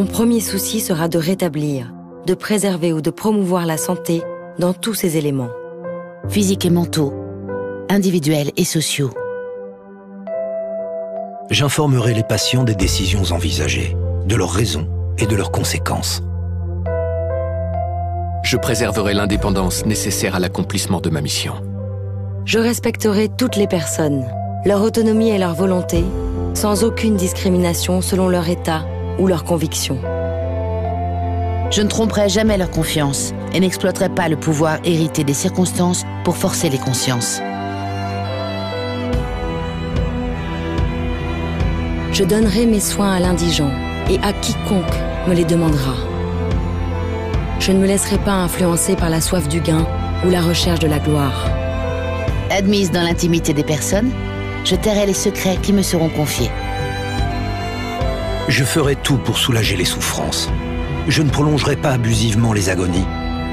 mon premier souci sera de rétablir, de préserver ou de promouvoir la santé dans tous ses éléments. Physiques et mentaux, individuels et sociaux. J'informerai les patients des décisions envisagées, de leurs raisons et de leurs conséquences. Je préserverai l'indépendance nécessaire à l'accomplissement de ma mission. Je respecterai toutes les personnes, leur autonomie et leur volonté, sans aucune discrimination selon leur état ou leur conviction. Je ne tromperai jamais leur confiance et n'exploiterai pas le pouvoir hérité des circonstances pour forcer les consciences. Je donnerai mes soins à l'indigent et à quiconque me les demandera. Je ne me laisserai pas influencer par la soif du gain ou la recherche de la gloire. Admise dans l'intimité des personnes, je tairai les secrets qui me seront confiés. Je ferai tout pour soulager les souffrances. Je ne prolongerai pas abusivement les agonies.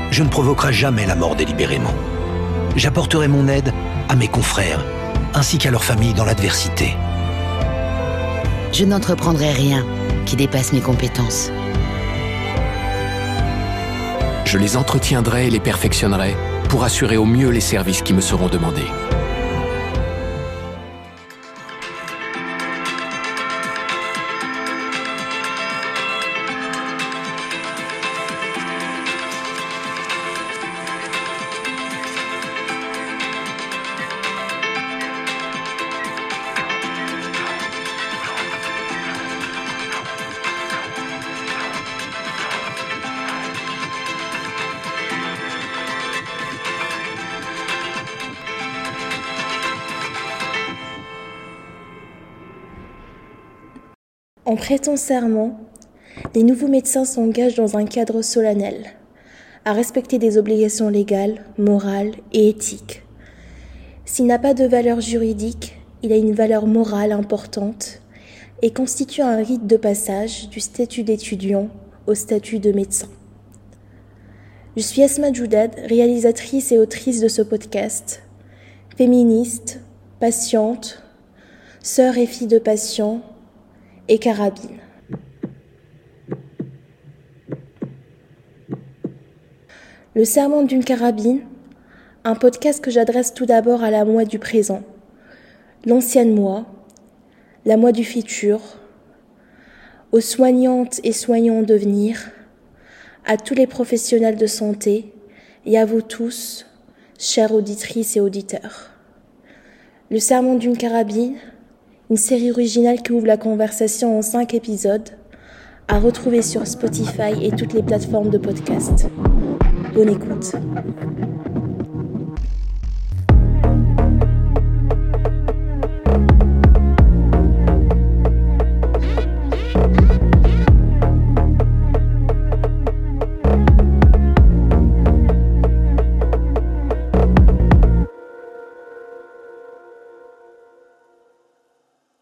Je ne provoquerai jamais la mort délibérément. J'apporterai mon aide à mes confrères, ainsi qu'à leurs familles dans l'adversité. Je n'entreprendrai rien qui dépasse mes compétences. Je les entretiendrai et les perfectionnerai pour assurer au mieux les services qui me seront demandés. En prêtant serment, les nouveaux médecins s'engagent dans un cadre solennel, à respecter des obligations légales, morales et éthiques. S'il n'a pas de valeur juridique, il a une valeur morale importante et constitue un rite de passage du statut d'étudiant au statut de médecin. Je suis Asma Djoudad, réalisatrice et autrice de ce podcast, féministe, patiente, sœur et fille de patients, et carabine. Le serment d'une carabine, un podcast que j'adresse tout d'abord à la moi du présent, l'ancienne moi, la moi du futur, aux soignantes et soignants de venir, à tous les professionnels de santé et à vous tous, chères auditrices et auditeurs. Le serment d'une carabine, une série originale qui ouvre la conversation en cinq épisodes, à retrouver sur Spotify et toutes les plateformes de podcast. Bonne écoute.